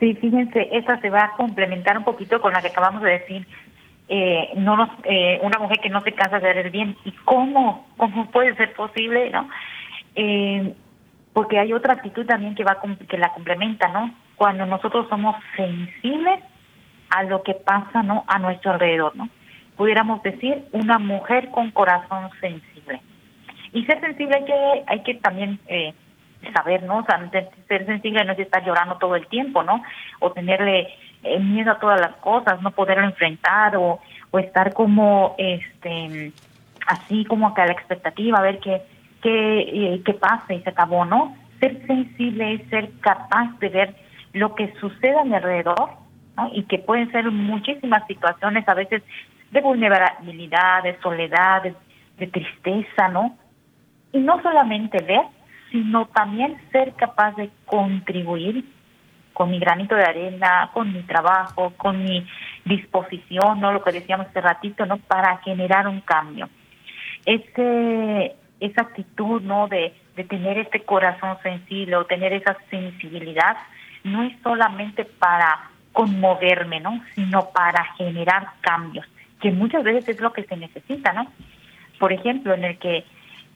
Sí, fíjense, esa se va a complementar un poquito con la que acabamos de decir. Eh, no nos, eh, una mujer que no se cansa de hacer el bien. ¿Y cómo? ¿Cómo puede ser posible? no eh, Porque hay otra actitud también que, va que la complementa, ¿no? Cuando nosotros somos sensibles a lo que pasa, ¿no? A nuestro alrededor, ¿no? Pudiéramos decir una mujer con corazón sensible. Y ser sensible hay que, hay que también eh, saber, ¿no? Ser sensible no es estar llorando todo el tiempo, ¿no? O tenerle eh, miedo a todas las cosas, no poderlo enfrentar o, o estar como, este, así como que a la expectativa, a ver qué, qué, eh, qué pasa y se acabó, ¿no? Ser sensible es ser capaz de ver lo que sucede a mi alrededor, ¿no? Y que pueden ser muchísimas situaciones, a veces de vulnerabilidad, de soledad, de, de tristeza, ¿no? Y no solamente ver, sino también ser capaz de contribuir con mi granito de arena, con mi trabajo, con mi disposición, ¿no? Lo que decíamos hace ratito, ¿no? Para generar un cambio. Ese, esa actitud, ¿no? De, de tener este corazón sensible o tener esa sensibilidad, no es solamente para conmoverme, ¿no? Sino para generar cambios, que muchas veces es lo que se necesita, ¿no? Por ejemplo, en el que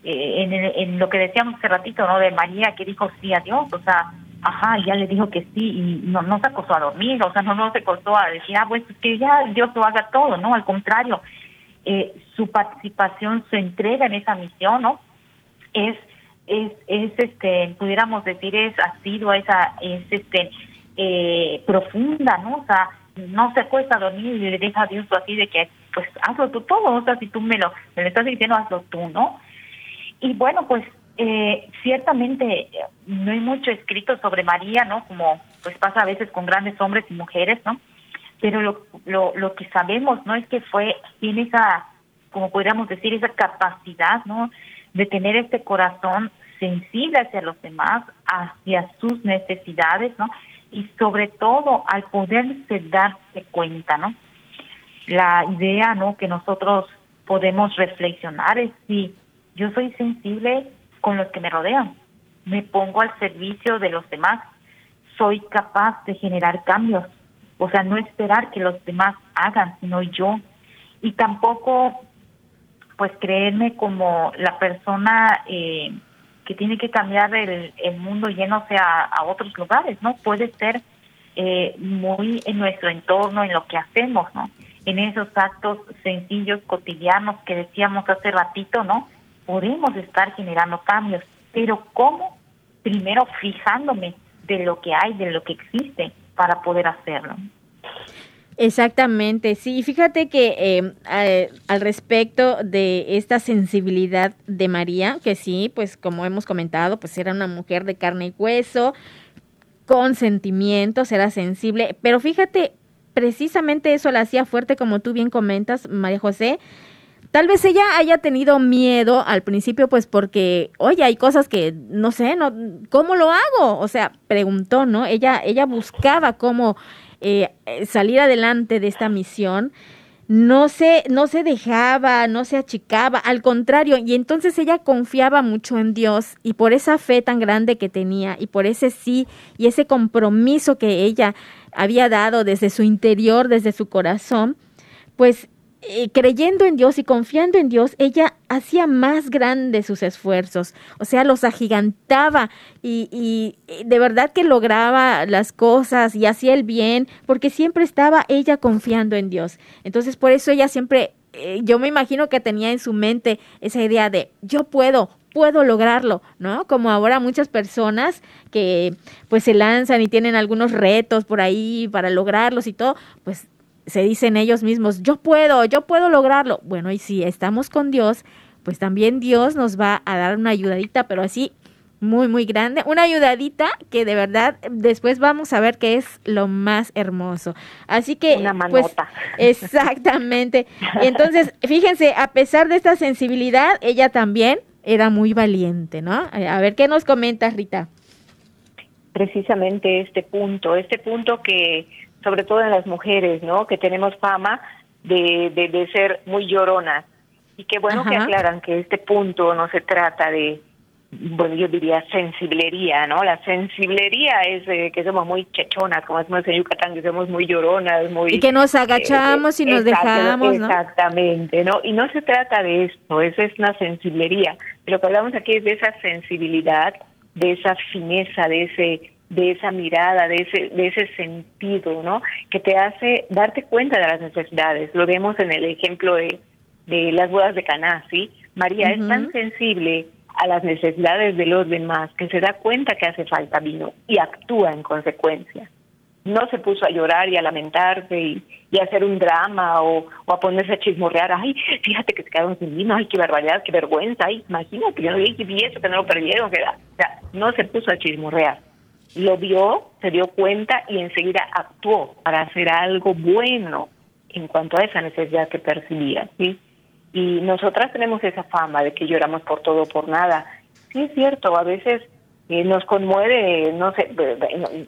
eh, en, en, lo que decíamos hace ratito, ¿no? De María que dijo sí a Dios, o sea, ajá, ya le dijo que sí y no, no se acostó a dormir, o sea, no, no se acostó a decir, ah, pues que ya Dios lo haga todo, ¿no? Al contrario, eh, su participación, su entrega en esa misión, ¿no? Es, es, es este, pudiéramos decir, es asidua, esa, es este, eh, profunda, ¿no? O sea, no se acuesta a dormir y le deja a Dios así de que, pues hazlo tú todo, o sea, si tú me lo, me lo estás diciendo, hazlo tú, ¿no? Y bueno, pues eh, ciertamente no hay mucho escrito sobre María, ¿no? Como pues pasa a veces con grandes hombres y mujeres, ¿no? Pero lo, lo, lo que sabemos, ¿no? Es que fue, tiene esa, como podríamos decir, esa capacidad, ¿no? De tener este corazón sensible hacia los demás, hacia sus necesidades, ¿no? Y sobre todo al poderse darse cuenta, ¿no? La idea, ¿no? Que nosotros podemos reflexionar es si yo soy sensible con los que me rodean, me pongo al servicio de los demás, soy capaz de generar cambios, o sea, no esperar que los demás hagan, sino yo. Y tampoco, pues, creerme como la persona eh, que tiene que cambiar el, el mundo yéndose a, a, otros lugares, ¿no? Puede ser eh, muy en nuestro entorno, en lo que hacemos, ¿no? En esos actos sencillos, cotidianos que decíamos hace ratito, ¿no? Podemos estar generando cambios, pero ¿cómo? Primero fijándome de lo que hay, de lo que existe para poder hacerlo. Exactamente, sí, fíjate que eh, al respecto de esta sensibilidad de María, que sí, pues como hemos comentado, pues era una mujer de carne y hueso, con sentimientos, era sensible, pero fíjate, precisamente eso la hacía fuerte, como tú bien comentas, María José. Tal vez ella haya tenido miedo al principio, pues porque, oye, hay cosas que no sé, no, ¿cómo lo hago? O sea, preguntó, ¿no? Ella, ella buscaba cómo eh, salir adelante de esta misión, no se, no se dejaba, no se achicaba, al contrario, y entonces ella confiaba mucho en Dios y por esa fe tan grande que tenía y por ese sí y ese compromiso que ella había dado desde su interior, desde su corazón, pues eh, creyendo en Dios y confiando en Dios, ella hacía más grandes sus esfuerzos, o sea, los agigantaba y, y, de verdad que lograba las cosas y hacía el bien, porque siempre estaba ella confiando en Dios. Entonces, por eso ella siempre, eh, yo me imagino que tenía en su mente esa idea de, yo puedo, puedo lograrlo, ¿no? Como ahora muchas personas que pues se lanzan y tienen algunos retos por ahí para lograrlos y todo, pues se dicen ellos mismos, yo puedo, yo puedo lograrlo. Bueno, y si estamos con Dios, pues también Dios nos va a dar una ayudadita, pero así muy, muy grande, una ayudadita que de verdad después vamos a ver que es lo más hermoso. Así que, una pues, manota. exactamente. Entonces, fíjense, a pesar de esta sensibilidad, ella también era muy valiente, ¿no? A ver, ¿qué nos comentas, Rita? Precisamente este punto, este punto que sobre todo en las mujeres, ¿no? Que tenemos fama de, de, de ser muy lloronas. Y qué bueno Ajá. que aclaran que este punto no se trata de, bueno, yo diría sensiblería, ¿no? La sensiblería es eh, que somos muy chechonas, como decimos en Yucatán, que somos muy lloronas, muy... Y que nos agachamos eh, y nos dejamos, ¿no? Exactamente, ¿no? Y no se trata de esto, eso es una sensiblería. Lo que hablamos aquí es de esa sensibilidad, de esa fineza, de ese de esa mirada, de ese, de ese sentido, ¿no? Que te hace darte cuenta de las necesidades. Lo vemos en el ejemplo de, de las bodas de Caná, ¿sí? María uh -huh. es tan sensible a las necesidades de los demás que se da cuenta que hace falta vino y actúa en consecuencia. No se puso a llorar y a lamentarse y, y a hacer un drama o, o, a ponerse a chismorrear. Ay, fíjate que se quedaron sin vino. Ay, qué barbaridad, qué vergüenza. Ay, imagínate, yo no vi eso, que no lo perdieron. Que, o sea, no se puso a chismorrear lo vio, se dio cuenta y enseguida actuó para hacer algo bueno en cuanto a esa necesidad que percibía, ¿sí? Y nosotras tenemos esa fama de que lloramos por todo o por nada. Sí es cierto, a veces eh, nos conmueve, no sé,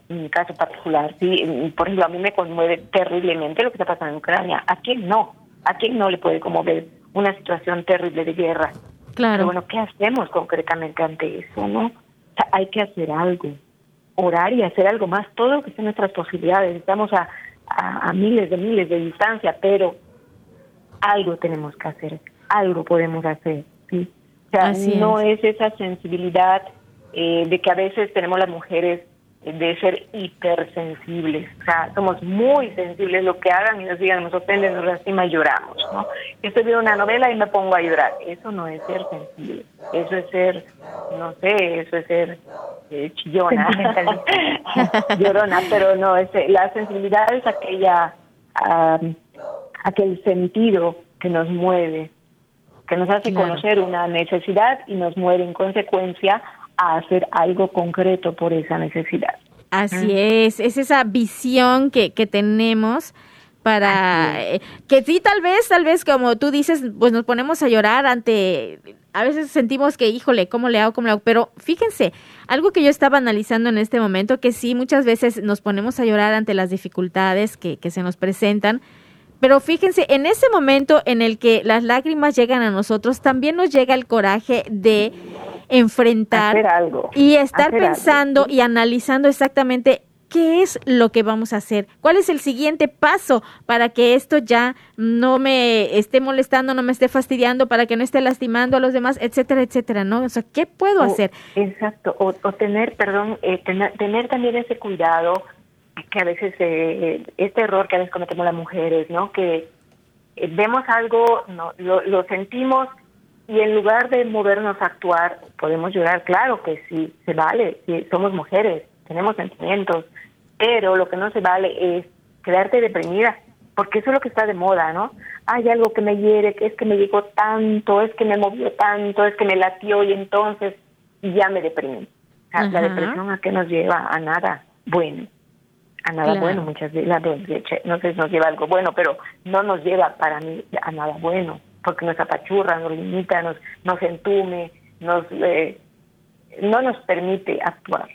en mi caso particular, sí, por ejemplo, a mí me conmueve terriblemente lo que está pasando en Ucrania. ¿A quién no? ¿A quién no le puede conmover una situación terrible de guerra? Claro. Pero bueno, ¿qué hacemos concretamente ante eso, no? O sea, hay que hacer algo orar y hacer algo más, todo lo que esté en nuestras posibilidades. Estamos a, a, a, miles de miles de distancia, pero algo tenemos que hacer, algo podemos hacer. ¿sí? O sea, Así no es. es. esa sensibilidad eh, de que a veces tenemos las mujeres de ser hipersensibles. O sea, somos muy sensibles, lo que hagan y nos digan, nos ofenden, nos lastima y lloramos. ¿no? Estoy viendo una novela y me pongo a llorar. Eso no es ser sensible. Eso es ser, no sé, eso es ser eh, chillona, llorona, pero no, es, la sensibilidad es aquella, um, aquel sentido que nos mueve, que nos hace claro. conocer una necesidad y nos mueve en consecuencia a hacer algo concreto por esa necesidad. Así es, es esa visión que, que tenemos para eh, que sí tal vez tal vez como tú dices pues nos ponemos a llorar ante a veces sentimos que, híjole, ¿cómo le hago? ¿Cómo le hago? Pero fíjense, algo que yo estaba analizando en este momento, que sí, muchas veces nos ponemos a llorar ante las dificultades que, que se nos presentan, pero fíjense, en ese momento en el que las lágrimas llegan a nosotros, también nos llega el coraje de enfrentar algo, y estar pensando y analizando exactamente qué es lo que vamos a hacer, cuál es el siguiente paso para que esto ya no me esté molestando, no me esté fastidiando, para que no esté lastimando a los demás, etcétera, etcétera, ¿no? O sea, ¿qué puedo hacer? Exacto, o, tener, perdón, eh, tener, tener también ese cuidado que a veces eh, este error que a veces cometemos las mujeres, ¿no? Que eh, vemos algo, no, lo, sentimos y en lugar de movernos a actuar, podemos llorar, claro que sí, se vale, somos mujeres, tenemos sentimientos, pero lo que no se vale es quedarte deprimida, porque eso es lo que está de moda, ¿no? Hay algo que me hiere, es que me llegó tanto, es que me movió tanto, es que me latió y entonces ya me deprimí. la depresión a qué nos lleva a nada bueno a nada bueno muchas veces no sé si nos lleva algo bueno pero no nos lleva para mí a nada bueno porque nos apachurra nos limita nos nos entume nos eh, no nos permite actuar.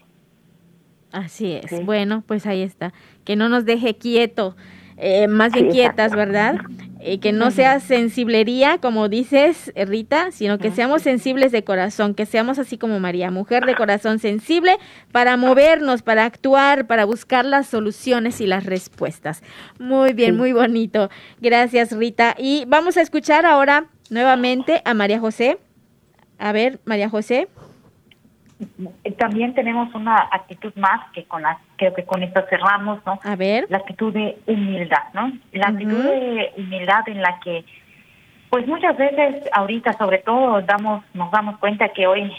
Así es. Bueno pues ahí está. Que no nos deje quieto eh, más bien quietas, ¿verdad? Eh, que no sea sensiblería, como dices, Rita, sino que seamos sensibles de corazón, que seamos así como María, mujer de corazón sensible para movernos, para actuar, para buscar las soluciones y las respuestas. Muy bien, muy bonito. Gracias, Rita. Y vamos a escuchar ahora nuevamente a María José. A ver, María José. También tenemos una actitud más que con la creo que con esto cerramos, ¿no? A ver. La actitud de humildad, ¿no? La actitud de humildad en la que pues muchas veces ahorita sobre todo damos nos damos cuenta que hoy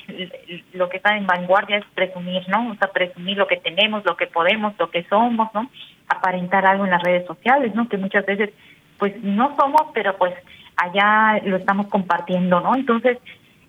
lo que está en vanguardia es presumir, ¿no? O sea, presumir lo que tenemos, lo que podemos, lo que somos, ¿no? Aparentar algo en las redes sociales, ¿no? Que muchas veces pues no somos, pero pues allá lo estamos compartiendo, ¿no? Entonces,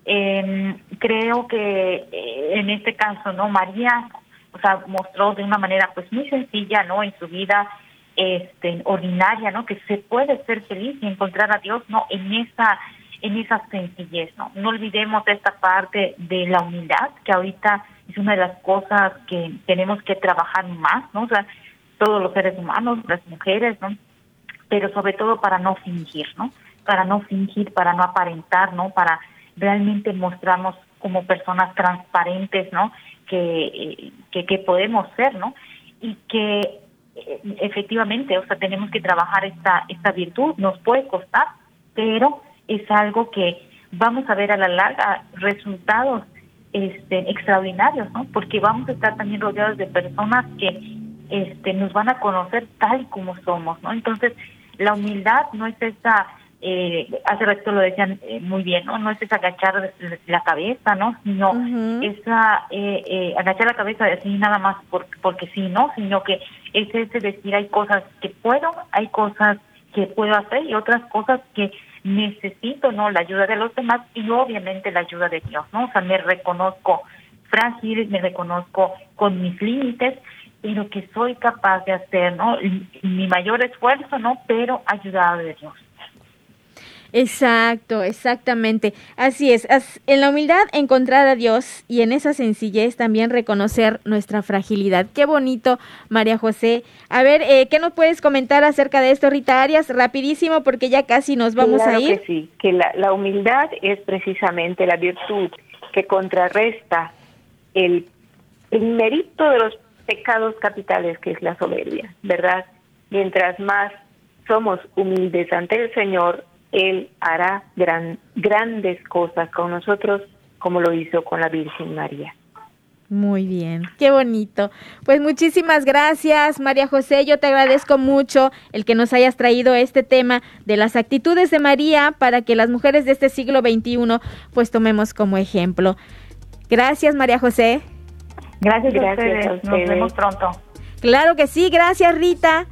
eh, creo que eh, en este caso, ¿no? María, o sea, mostró de una manera pues muy sencilla, ¿no? En su vida este ordinaria, ¿no? Que se puede ser feliz y encontrar a Dios, ¿no? En esa en esa sencillez, ¿no? No olvidemos esta parte de la humildad, que ahorita es una de las cosas que tenemos que trabajar más, ¿no? O sea, todos los seres humanos, las mujeres, ¿no? Pero sobre todo para no fingir, ¿no? Para no fingir, para no aparentar, ¿no? Para realmente mostrarnos como personas transparentes, ¿no? Que, que, podemos ser, ¿no? Y que eh, efectivamente, o sea, tenemos que trabajar esta, esta virtud, nos puede costar, pero es algo que vamos a ver a la larga resultados este, extraordinarios, ¿no? Porque vamos a estar también rodeados de personas que este, nos van a conocer tal como somos, ¿no? Entonces, la humildad no es esa eh, hace rato lo decían eh, muy bien, ¿no? No es esa agachar la cabeza, ¿no? Sino esa eh, eh, agachar la cabeza así nada más porque sí, ¿no? Sino que es ese decir hay cosas que puedo, hay cosas que puedo hacer y otras cosas que necesito, ¿no? La ayuda de los demás y obviamente la ayuda de Dios, ¿no? O sea, me reconozco frágil, me reconozco con mis límites, pero que soy capaz de hacer, ¿no? Mi mayor esfuerzo, ¿no? Pero ayudado de Dios. Exacto, exactamente. Así es. En la humildad encontrar a Dios y en esa sencillez también reconocer nuestra fragilidad. Qué bonito, María José. A ver, eh, ¿qué nos puedes comentar acerca de esto, Rita Arias? Rapidísimo, porque ya casi nos vamos a ir. Que sí, que la, la humildad es precisamente la virtud que contrarresta el, el mérito de los pecados capitales que es la soberbia, ¿verdad? Mientras más somos humildes ante el Señor, él hará gran, grandes cosas con nosotros como lo hizo con la Virgen María. Muy bien, qué bonito. Pues muchísimas gracias, María José. Yo te agradezco mucho el que nos hayas traído este tema de las actitudes de María para que las mujeres de este siglo XXI pues tomemos como ejemplo. Gracias, María José. Gracias, gracias a ustedes. Nos vemos pronto. Claro que sí, gracias, Rita.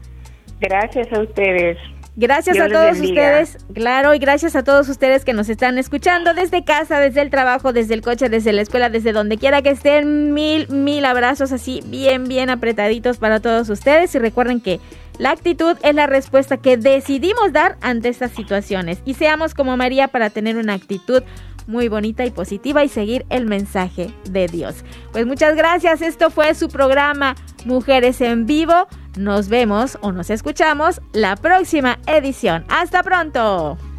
Gracias a ustedes. Gracias a todos ustedes, claro, y gracias a todos ustedes que nos están escuchando desde casa, desde el trabajo, desde el coche, desde la escuela, desde donde quiera que estén. Mil, mil abrazos así, bien, bien apretaditos para todos ustedes. Y recuerden que la actitud es la respuesta que decidimos dar ante estas situaciones. Y seamos como María para tener una actitud muy bonita y positiva y seguir el mensaje de Dios. Pues muchas gracias, esto fue su programa Mujeres en Vivo. Nos vemos o nos escuchamos la próxima edición. Hasta pronto.